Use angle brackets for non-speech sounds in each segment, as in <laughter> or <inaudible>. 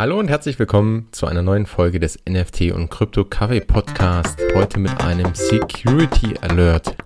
Hallo und herzlich willkommen zu einer neuen Folge des NFT und Krypto Kaffee Podcast. Heute mit einem Security Alert.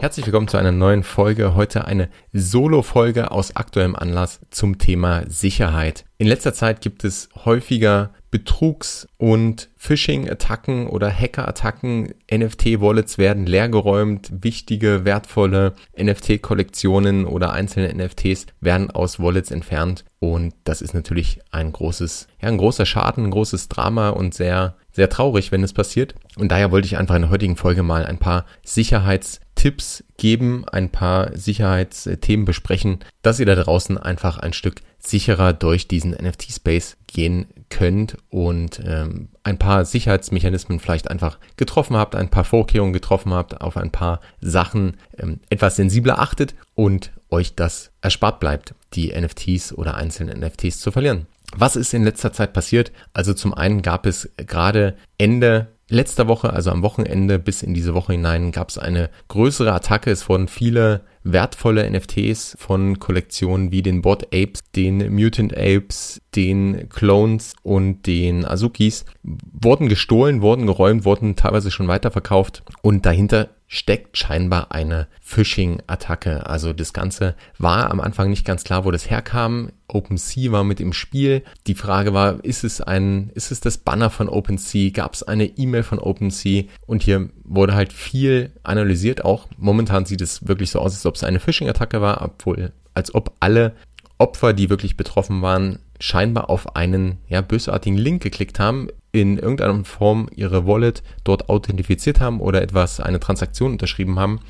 Herzlich willkommen zu einer neuen Folge. Heute eine Solo-Folge aus aktuellem Anlass zum Thema Sicherheit. In letzter Zeit gibt es häufiger Betrugs- und Phishing-Attacken oder Hacker-Attacken. NFT-Wallets werden leergeräumt. Wichtige, wertvolle NFT-Kollektionen oder einzelne NFTs werden aus Wallets entfernt. Und das ist natürlich ein großes, ja, ein großer Schaden, ein großes Drama und sehr, sehr traurig, wenn es passiert. Und daher wollte ich einfach in der heutigen Folge mal ein paar Sicherheits Tipps geben, ein paar Sicherheitsthemen besprechen, dass ihr da draußen einfach ein Stück sicherer durch diesen NFT-Space gehen könnt und ähm, ein paar Sicherheitsmechanismen vielleicht einfach getroffen habt, ein paar Vorkehrungen getroffen habt, auf ein paar Sachen ähm, etwas sensibler achtet und euch das erspart bleibt, die NFTs oder einzelne NFTs zu verlieren. Was ist in letzter Zeit passiert? Also zum einen gab es gerade Ende letzter Woche, also am Wochenende bis in diese Woche hinein, gab es eine größere Attacke. Es wurden viele wertvolle NFTs von Kollektionen wie den Bot Apes, den Mutant Apes, den Clones und den Azukis wurden gestohlen, wurden geräumt, wurden teilweise schon weiterverkauft und dahinter steckt scheinbar eine Phishing-Attacke. Also das Ganze war am Anfang nicht ganz klar, wo das herkam. OpenSea war mit im Spiel. Die Frage war, ist es ein, ist es das Banner von OpenSea? Gab es eine E-Mail von OpenSea? Und hier wurde halt viel analysiert auch. Momentan sieht es wirklich so aus, als ob es eine Phishing-Attacke war, obwohl, als ob alle Opfer, die wirklich betroffen waren, scheinbar auf einen ja, bösartigen Link geklickt haben, in irgendeiner Form ihre Wallet dort authentifiziert haben oder etwas, eine Transaktion unterschrieben haben,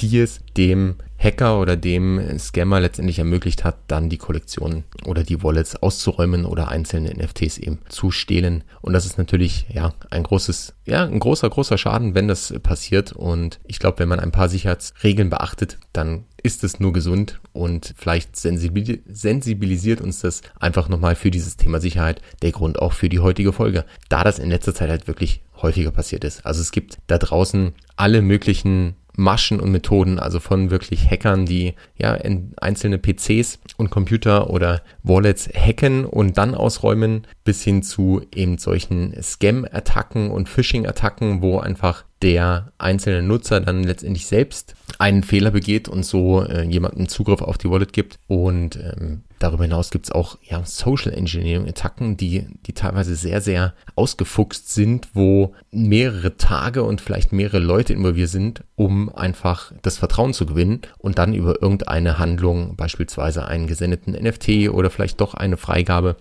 die es dem Hacker oder dem Scammer letztendlich ermöglicht hat, dann die Kollektion oder die Wallets auszuräumen oder einzelne NFTs eben zu stehlen. Und das ist natürlich, ja, ein großes, ja, ein großer, großer Schaden, wenn das passiert. Und ich glaube, wenn man ein paar Sicherheitsregeln beachtet, dann ist es nur gesund und vielleicht sensibilisiert uns das einfach nochmal für dieses Thema Sicherheit. Der Grund auch für die heutige Folge, da das in letzter Zeit halt wirklich häufiger passiert ist. Also es gibt da draußen alle möglichen Maschen und Methoden, also von wirklich Hackern, die ja einzelne PCs und Computer oder Wallets hacken und dann ausräumen, bis hin zu eben solchen Scam-Attacken und Phishing-Attacken, wo einfach der einzelne Nutzer dann letztendlich selbst einen Fehler begeht und so äh, jemanden Zugriff auf die Wallet gibt. Und ähm, darüber hinaus gibt es auch ja, Social Engineering-Attacken, die, die teilweise sehr, sehr ausgefuchst sind, wo mehrere Tage und vielleicht mehrere Leute involviert sind, um einfach das Vertrauen zu gewinnen und dann über irgendeine Handlung, beispielsweise einen gesendeten NFT oder vielleicht doch eine Freigabe,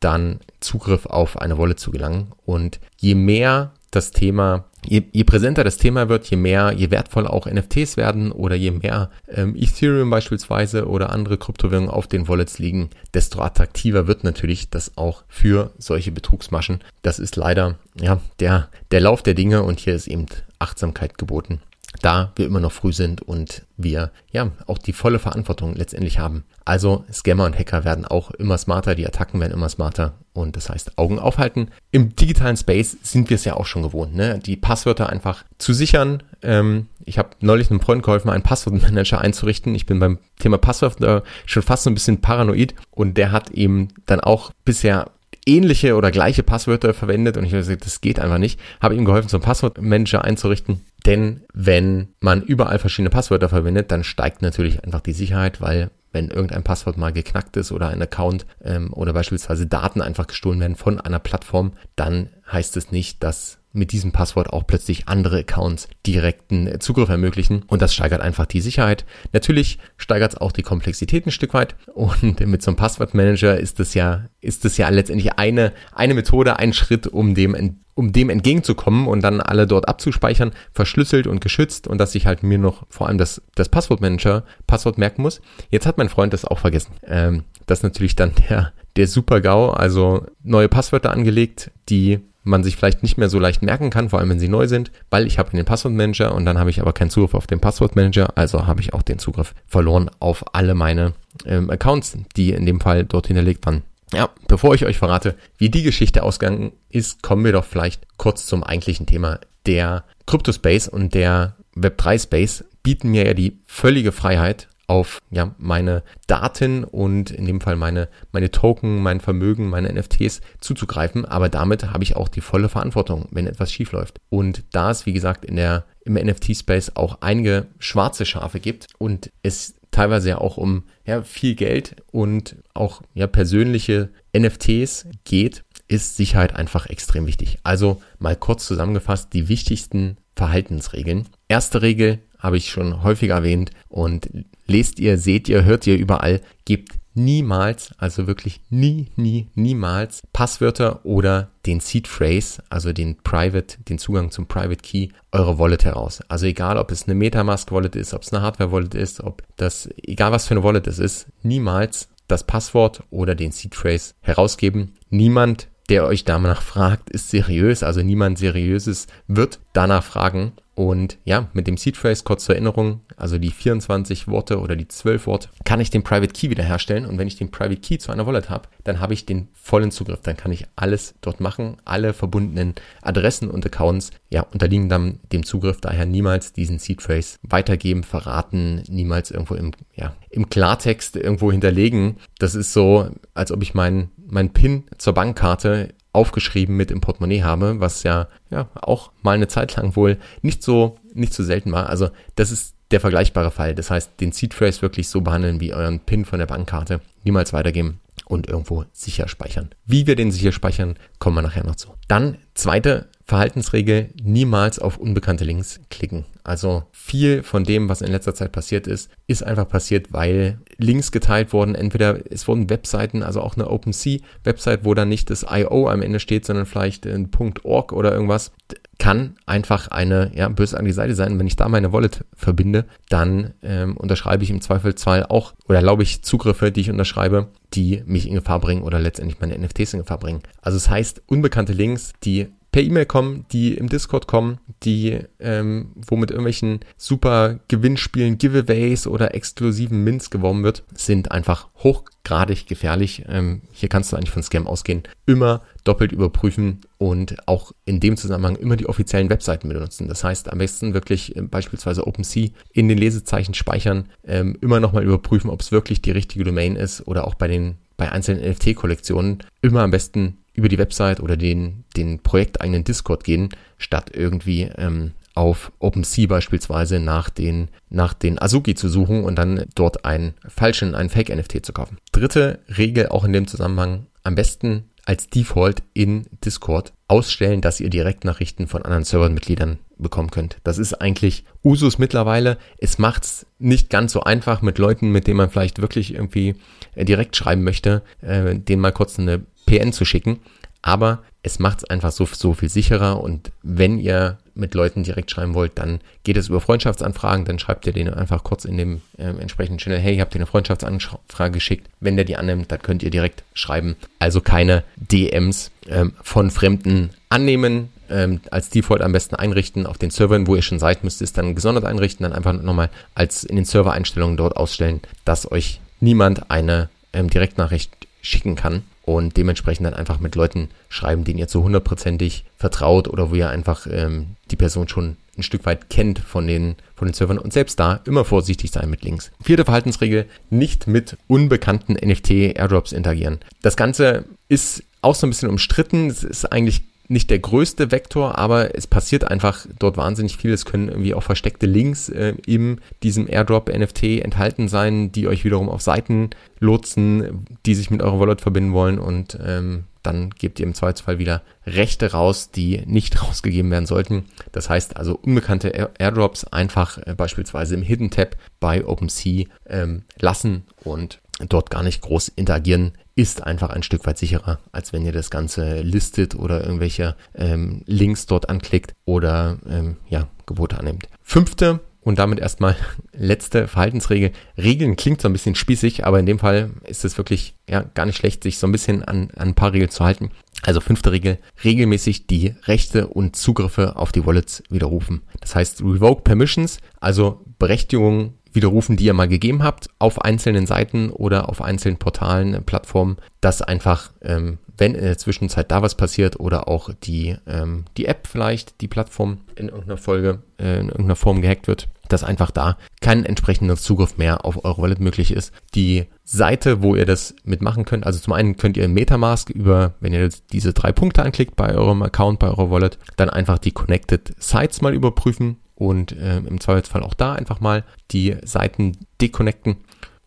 dann Zugriff auf eine Wallet zu gelangen. Und je mehr das Thema, je, je präsenter das Thema wird, je mehr, je wertvoller auch NFTs werden oder je mehr ähm, Ethereum beispielsweise oder andere Kryptowährungen auf den Wallets liegen, desto attraktiver wird natürlich das auch für solche Betrugsmaschen. Das ist leider ja der der Lauf der Dinge und hier ist eben Achtsamkeit geboten da wir immer noch früh sind und wir ja auch die volle Verantwortung letztendlich haben. Also Scammer und Hacker werden auch immer smarter, die Attacken werden immer smarter und das heißt Augen aufhalten. Im digitalen Space sind wir es ja auch schon gewohnt, ne? die Passwörter einfach zu sichern. Ähm, ich habe neulich einem Freund geholfen, einen Passwortmanager einzurichten. Ich bin beim Thema Passwörter schon fast so ein bisschen paranoid und der hat eben dann auch bisher ähnliche oder gleiche Passwörter verwendet und ich habe gesagt, das geht einfach nicht. Habe ihm geholfen, so einen Passwortmanager einzurichten. Denn wenn man überall verschiedene Passwörter verwendet, dann steigt natürlich einfach die Sicherheit, weil wenn irgendein Passwort mal geknackt ist oder ein Account ähm, oder beispielsweise Daten einfach gestohlen werden von einer Plattform, dann heißt es nicht, dass mit diesem Passwort auch plötzlich andere Accounts direkten Zugriff ermöglichen und das steigert einfach die Sicherheit. Natürlich steigert es auch die Komplexität ein Stück weit und mit so einem Passwortmanager ist es ja ist es ja letztendlich eine eine Methode, ein Schritt, um dem um dem entgegenzukommen und dann alle dort abzuspeichern, verschlüsselt und geschützt und dass ich halt mir noch vor allem das, das Passwortmanager Passwort merken muss. Jetzt hat mein Freund das auch vergessen. Ähm, das ist natürlich dann der, der super GAU, also neue Passwörter angelegt, die man sich vielleicht nicht mehr so leicht merken kann, vor allem wenn sie neu sind, weil ich habe den Passwortmanager und dann habe ich aber keinen Zugriff auf den Passwortmanager, also habe ich auch den Zugriff verloren auf alle meine ähm, Accounts, die in dem Fall dort hinterlegt waren. Ja, bevor ich euch verrate, wie die Geschichte ausgegangen ist, kommen wir doch vielleicht kurz zum eigentlichen Thema. Der Crypto Space und der Web3 Space bieten mir ja die völlige Freiheit, auf ja, meine Daten und in dem Fall meine, meine Token, mein Vermögen, meine NFTs zuzugreifen. Aber damit habe ich auch die volle Verantwortung, wenn etwas schief läuft. Und da es, wie gesagt, in der, im NFT-Space auch einige schwarze Schafe gibt und es teilweise ja auch um ja, viel Geld und auch ja, persönliche NFTs geht, ist Sicherheit einfach extrem wichtig. Also mal kurz zusammengefasst die wichtigsten Verhaltensregeln. Erste Regel habe ich schon häufiger erwähnt und lest ihr, seht ihr, hört ihr überall, gebt niemals, also wirklich nie, nie, niemals Passwörter oder den Seed Phrase, also den Private, den Zugang zum Private Key eurer Wallet heraus. Also egal, ob es eine Metamask Wallet ist, ob es eine Hardware Wallet ist, ob das, egal was für eine Wallet es ist, niemals das Passwort oder den Seed Phrase herausgeben. Niemand, der euch danach fragt, ist seriös, also niemand seriöses wird danach fragen und ja, mit dem Seed Phrase kurz zur Erinnerung, also die 24 Worte oder die 12 Worte, kann ich den Private Key wiederherstellen. Und wenn ich den Private Key zu einer Wallet habe, dann habe ich den vollen Zugriff. Dann kann ich alles dort machen. Alle verbundenen Adressen und Accounts, ja, unterliegen dann dem Zugriff. Daher niemals diesen Seed Phrase weitergeben, verraten, niemals irgendwo im, ja, im Klartext irgendwo hinterlegen. Das ist so, als ob ich meinen mein PIN zur Bankkarte aufgeschrieben mit im Portemonnaie habe, was ja, ja auch mal eine Zeit lang wohl nicht so, nicht so selten war. Also das ist der vergleichbare Fall. Das heißt, den Seed Phrase wirklich so behandeln wie euren PIN von der Bankkarte. Niemals weitergeben und irgendwo sicher speichern. Wie wir den sicher speichern, kommen wir nachher noch zu. Dann zweite Verhaltensregel, niemals auf unbekannte Links klicken. Also viel von dem, was in letzter Zeit passiert ist, ist einfach passiert, weil Links geteilt wurden. Entweder es wurden Webseiten, also auch eine OpenSea-Website, wo dann nicht das IO am Ende steht, sondern vielleicht ein .org oder irgendwas, kann einfach eine ja, bösartige Seite sein. Wenn ich da meine Wallet verbinde, dann ähm, unterschreibe ich im Zweifelsfall auch oder erlaube ich Zugriffe, die ich unterschreibe, die mich in Gefahr bringen oder letztendlich meine NFTs in Gefahr bringen. Also es das heißt, unbekannte Links, die per E-Mail kommen, die im Discord kommen, die ähm, wo mit irgendwelchen super Gewinnspielen, Giveaways oder exklusiven Mints geworben wird, sind einfach hochgradig gefährlich. Ähm, hier kannst du eigentlich von Scam ausgehen. Immer doppelt überprüfen und auch in dem Zusammenhang immer die offiziellen Webseiten benutzen. Das heißt, am besten wirklich äh, beispielsweise OpenSea in den Lesezeichen speichern, ähm, immer nochmal überprüfen, ob es wirklich die richtige Domain ist oder auch bei den bei einzelnen NFT-Kollektionen immer am besten über die Website oder den, den projekteigenen Discord gehen, statt irgendwie ähm, auf OpenSea beispielsweise nach den, nach den Azuki zu suchen und dann dort einen falschen, einen Fake-NFT zu kaufen. Dritte Regel auch in dem Zusammenhang, am besten als Default in Discord ausstellen, dass ihr Direktnachrichten von anderen Servermitgliedern bekommen könnt. Das ist eigentlich Usus mittlerweile. Es macht's nicht ganz so einfach mit Leuten, mit denen man vielleicht wirklich irgendwie äh, direkt schreiben möchte, äh, denen mal kurz eine PN zu schicken. Aber es macht es einfach so, so viel sicherer und wenn ihr mit Leuten direkt schreiben wollt, dann geht es über Freundschaftsanfragen, dann schreibt ihr denen einfach kurz in dem äh, entsprechenden Channel, hey, ich habe dir eine Freundschaftsanfrage geschickt. Wenn der die annimmt, dann könnt ihr direkt schreiben. Also keine DMs ähm, von Fremden annehmen, ähm, als Default am besten einrichten. Auf den Servern, wo ihr schon seid, müsst ihr es dann gesondert einrichten, dann einfach nochmal als in den Server-Einstellungen dort ausstellen, dass euch niemand eine ähm, Direktnachricht schicken kann und dementsprechend dann einfach mit Leuten schreiben, denen ihr zu hundertprozentig vertraut oder wo ihr einfach ähm, die Person schon ein Stück weit kennt von den, von den Servern und selbst da immer vorsichtig sein mit Links. Vierte Verhaltensregel, nicht mit unbekannten NFT-Airdrops interagieren. Das Ganze ist auch so ein bisschen umstritten. Es ist eigentlich nicht der größte Vektor, aber es passiert einfach dort wahnsinnig viel. Es können irgendwie auch versteckte Links äh, in diesem Airdrop NFT enthalten sein, die euch wiederum auf Seiten lotsen, die sich mit eurer Wallet verbinden wollen und ähm, dann gebt ihr im Zweifelsfall wieder Rechte raus, die nicht <laughs> rausgegeben werden sollten. Das heißt also unbekannte Airdrops einfach äh, beispielsweise im Hidden Tab bei OpenSea ähm, lassen und dort gar nicht groß interagieren ist einfach ein Stück weit sicherer, als wenn ihr das Ganze listet oder irgendwelche ähm, Links dort anklickt oder ähm, ja, Gebote annimmt. Fünfte und damit erstmal <laughs> letzte Verhaltensregel. Regeln klingt so ein bisschen spießig, aber in dem Fall ist es wirklich ja gar nicht schlecht, sich so ein bisschen an, an ein paar Regeln zu halten. Also fünfte Regel, regelmäßig die Rechte und Zugriffe auf die Wallets widerrufen. Das heißt Revoke Permissions, also Berechtigungen widerrufen, die ihr mal gegeben habt, auf einzelnen Seiten oder auf einzelnen Portalen, äh, Plattformen, dass einfach, ähm, wenn in der Zwischenzeit da was passiert oder auch die, ähm, die App vielleicht, die Plattform in irgendeiner Folge, äh, in irgendeiner Form gehackt wird, dass einfach da kein entsprechender Zugriff mehr auf eure Wallet möglich ist. Die Seite, wo ihr das mitmachen könnt, also zum einen könnt ihr Metamask über, wenn ihr diese drei Punkte anklickt bei eurem Account, bei eurer Wallet, dann einfach die Connected Sites mal überprüfen und äh, im Zweifelsfall auch da einfach mal die Seiten deconnecten.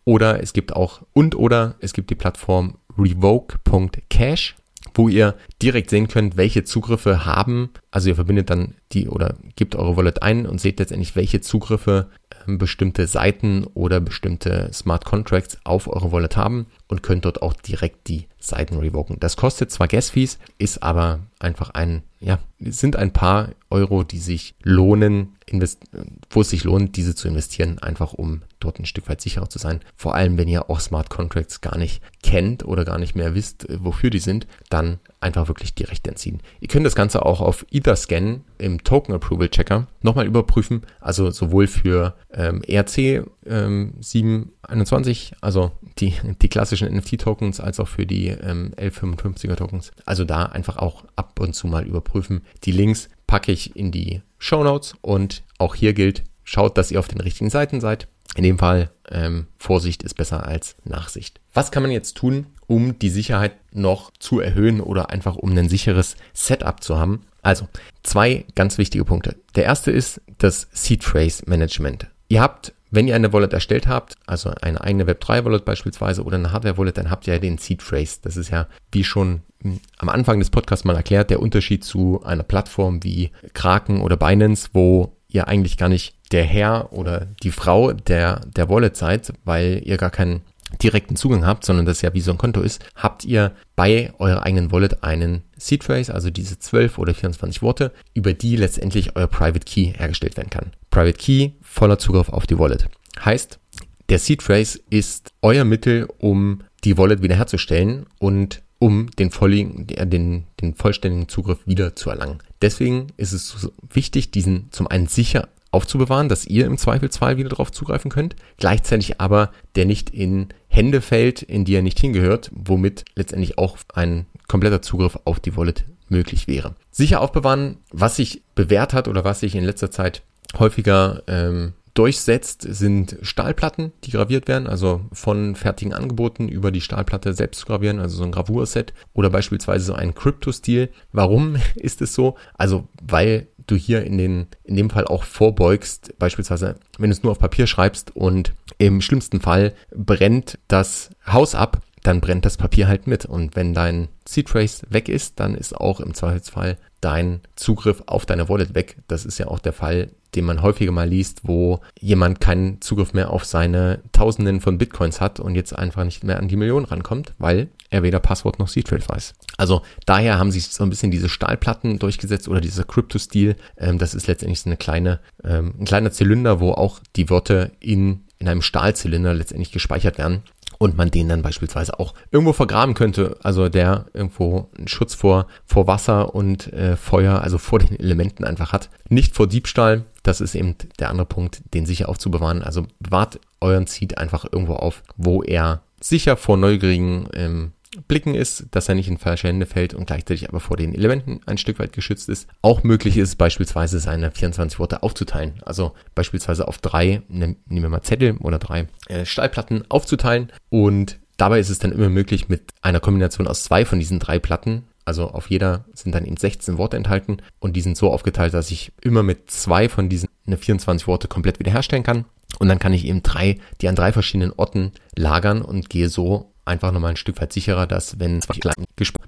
Oder es gibt auch und oder es gibt die Plattform revoke.cash wo ihr direkt sehen könnt, welche Zugriffe haben. Also ihr verbindet dann die oder gebt eure Wallet ein und seht letztendlich, welche Zugriffe bestimmte Seiten oder bestimmte Smart Contracts auf eure Wallet haben und könnt dort auch direkt die Seiten revoken. Das kostet zwar Gas Fees, ist aber einfach ein, ja, sind ein paar Euro, die sich lohnen, wo es sich lohnt, diese zu investieren, einfach um dort ein Stück weit sicherer zu sein. Vor allem, wenn ihr auch Smart Contracts gar nicht kennt oder gar nicht mehr wisst, wofür die sind, dann einfach wirklich die Rechte entziehen. Ihr könnt das Ganze auch auf Etherscan im Token Approval Checker nochmal überprüfen, also sowohl für ähm, ERC ähm, 721, also die, die klassischen NFT-Tokens, als auch für die ähm, L55er Tokens. Also da einfach auch ab und zu mal überprüfen. Die Links packe ich in die Show Notes und auch hier gilt, schaut, dass ihr auf den richtigen Seiten seid. In dem Fall ähm, Vorsicht ist besser als Nachsicht. Was kann man jetzt tun, um die Sicherheit noch zu erhöhen oder einfach um ein sicheres Setup zu haben? Also zwei ganz wichtige Punkte. Der erste ist das Seed Phrase Management. Ihr habt wenn ihr eine Wallet erstellt habt, also eine eigene Web3-Wallet beispielsweise oder eine Hardware-Wallet, dann habt ihr ja den Seed Phrase. Das ist ja, wie schon am Anfang des Podcasts mal erklärt, der Unterschied zu einer Plattform wie Kraken oder Binance, wo ihr eigentlich gar nicht der Herr oder die Frau der, der Wallet seid, weil ihr gar keinen direkten Zugang habt, sondern das ja wie so ein Konto ist, habt ihr bei eurer eigenen Wallet einen Seed Phrase, also diese 12 oder 24 Worte, über die letztendlich euer Private Key hergestellt werden kann. Private Key, voller Zugriff auf die Wallet. Heißt, der Seed Phrase ist euer Mittel, um die Wallet wiederherzustellen und um den, vollen, den, den vollständigen Zugriff wieder zu erlangen. Deswegen ist es so wichtig, diesen zum einen sicher aufzubewahren, dass ihr im Zweifelsfall wieder darauf zugreifen könnt, gleichzeitig aber der nicht in Hände fällt, in die er nicht hingehört, womit letztendlich auch ein kompletter Zugriff auf die Wallet möglich wäre. Sicher aufbewahren, was sich bewährt hat oder was sich in letzter Zeit häufiger ähm, durchsetzt, sind Stahlplatten, die graviert werden, also von fertigen Angeboten über die Stahlplatte selbst zu gravieren, also so ein Gravurset oder beispielsweise so ein Crypto-Stil. Warum <laughs> ist es so? Also weil du hier in, den, in dem Fall auch vorbeugst, beispielsweise wenn du es nur auf Papier schreibst und im schlimmsten Fall brennt das Haus ab, dann brennt das Papier halt mit. Und wenn dein Seed Trace weg ist, dann ist auch im Zweifelsfall dein Zugriff auf deine Wallet weg. Das ist ja auch der Fall, den man häufiger mal liest, wo jemand keinen Zugriff mehr auf seine Tausenden von Bitcoins hat und jetzt einfach nicht mehr an die Millionen rankommt, weil er weder Passwort noch Seed weiß. Also daher haben sich so ein bisschen diese Stahlplatten durchgesetzt oder dieser Crypto-Stil. Ähm, das ist letztendlich so eine kleine, ähm, ein kleiner Zylinder, wo auch die Wörter in in einem Stahlzylinder letztendlich gespeichert werden und man den dann beispielsweise auch irgendwo vergraben könnte, also der irgendwo einen Schutz vor, vor Wasser und äh, Feuer, also vor den Elementen einfach hat. Nicht vor Diebstahl, das ist eben der andere Punkt, den sicher aufzubewahren. Also bewahrt euren Seed einfach irgendwo auf, wo er sicher vor neugierigen ähm, Blicken ist, dass er nicht in falsche Hände fällt und gleichzeitig aber vor den Elementen ein Stück weit geschützt ist. Auch möglich ist beispielsweise seine 24 Worte aufzuteilen. Also beispielsweise auf drei, ne, nehmen wir mal Zettel oder drei äh, Stahlplatten aufzuteilen und dabei ist es dann immer möglich mit einer Kombination aus zwei von diesen drei Platten also auf jeder sind dann eben 16 Worte enthalten und die sind so aufgeteilt, dass ich immer mit zwei von diesen eine 24 Worte komplett wiederherstellen kann. Und dann kann ich eben drei, die an drei verschiedenen Orten lagern und gehe so einfach nochmal ein Stück weit sicherer, dass wenn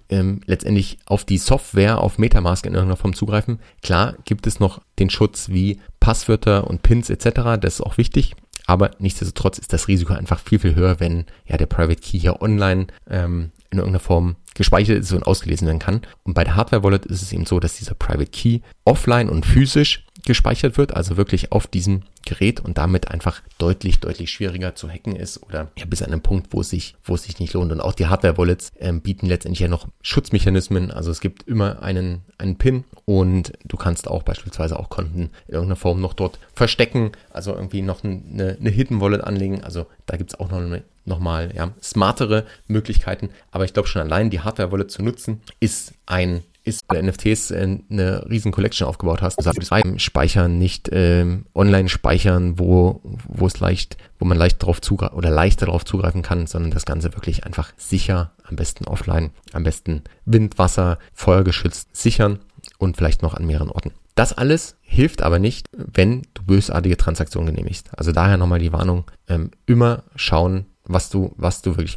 ähm, letztendlich auf die Software, auf Metamask in irgendeiner Form zugreifen, klar gibt es noch den Schutz wie Passwörter und Pins etc., das ist auch wichtig, aber nichtsdestotrotz ist das Risiko einfach viel, viel höher, wenn ja der Private Key hier online ähm, in irgendeiner Form gespeichert ist und ausgelesen werden kann. Und bei der Hardware Wallet ist es eben so, dass dieser Private Key offline und physisch gespeichert wird, also wirklich auf diesem Gerät und damit einfach deutlich, deutlich schwieriger zu hacken ist oder ja bis an einen Punkt, wo es sich, wo es sich nicht lohnt. Und auch die Hardware-Wallets ähm, bieten letztendlich ja noch Schutzmechanismen. Also es gibt immer einen, einen PIN und du kannst auch beispielsweise auch Konten in irgendeiner Form noch dort verstecken, also irgendwie noch eine, eine Hidden Wallet anlegen. Also da gibt es auch noch eine nochmal ja, smartere Möglichkeiten. Aber ich glaube schon allein die Hardware-Wallet zu nutzen, ist ein ist, bei NFTs äh, eine riesen Collection aufgebaut hast. Du sagst, speichern, nicht ähm, online speichern, wo, wo es leicht, wo man leicht darauf zugreifen oder leichter darauf zugreifen kann, sondern das Ganze wirklich einfach sicher, am besten offline, am besten Wind, Wasser, Feuer geschützt sichern und vielleicht noch an mehreren Orten. Das alles hilft aber nicht, wenn du bösartige Transaktionen genehmigst. Also daher nochmal die Warnung, ähm, immer schauen, was du, was du wirklich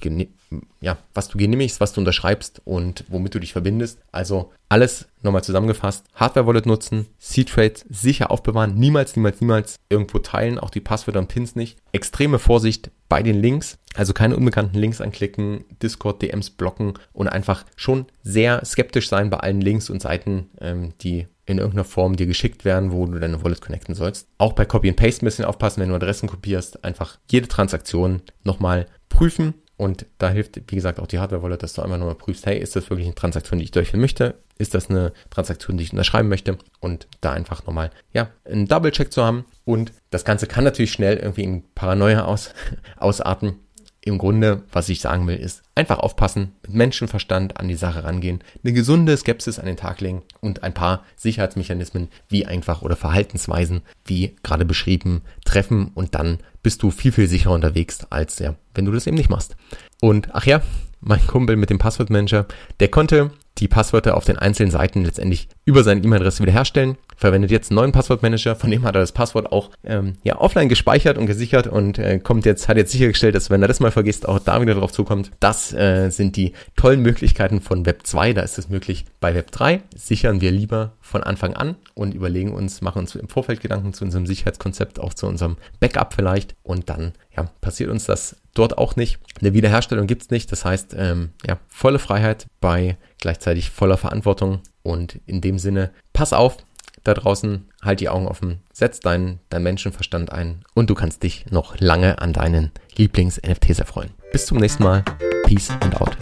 ja, was du genehmigst, was du unterschreibst und womit du dich verbindest. Also alles nochmal zusammengefasst. Hardware-Wallet nutzen, C-Trade sicher aufbewahren, niemals, niemals, niemals irgendwo teilen, auch die Passwörter und Pins nicht. Extreme Vorsicht bei den Links, also keine unbekannten Links anklicken, Discord, DMs blocken und einfach schon sehr skeptisch sein bei allen Links und Seiten, ähm, die in irgendeiner Form dir geschickt werden, wo du deine Wallet connecten sollst. Auch bei Copy and Paste ein bisschen aufpassen, wenn du Adressen kopierst, einfach jede Transaktion nochmal prüfen und da hilft, wie gesagt, auch die Hardware-Wallet, dass du einmal nochmal prüfst, hey, ist das wirklich eine Transaktion, die ich durchführen möchte? Ist das eine Transaktion, die ich unterschreiben möchte? Und da einfach nochmal, ja, einen Double-Check zu haben. Und das Ganze kann natürlich schnell irgendwie in Paranoia aus, <laughs> ausarten im Grunde, was ich sagen will, ist einfach aufpassen, mit Menschenverstand an die Sache rangehen, eine gesunde Skepsis an den Tag legen und ein paar Sicherheitsmechanismen wie einfach oder Verhaltensweisen, wie gerade beschrieben, treffen und dann bist du viel, viel sicherer unterwegs als ja, wenn du das eben nicht machst. Und ach ja, mein Kumpel mit dem Passwortmanager, der konnte die Passwörter auf den einzelnen Seiten letztendlich über seine E-Mail-Adresse wiederherstellen. Verwendet jetzt einen neuen Passwortmanager, von dem hat er das Passwort auch ähm, ja, offline gespeichert und gesichert und äh, kommt jetzt, hat jetzt sichergestellt, dass wenn er das mal vergisst, auch da wieder drauf zukommt. Das äh, sind die tollen Möglichkeiten von Web 2, da ist es möglich. Bei Web 3 sichern wir lieber von Anfang an und überlegen uns, machen uns im Vorfeld Gedanken zu unserem Sicherheitskonzept, auch zu unserem Backup vielleicht und dann ja, passiert uns das dort auch nicht. Eine Wiederherstellung gibt's nicht. Das heißt, ähm, ja, volle Freiheit bei gleichzeitig voller Verantwortung. Und in dem Sinne, pass auf da draußen, halt die Augen offen, setz deinen, deinen Menschenverstand ein und du kannst dich noch lange an deinen Lieblings-NFTs erfreuen. Bis zum nächsten Mal. Peace and out.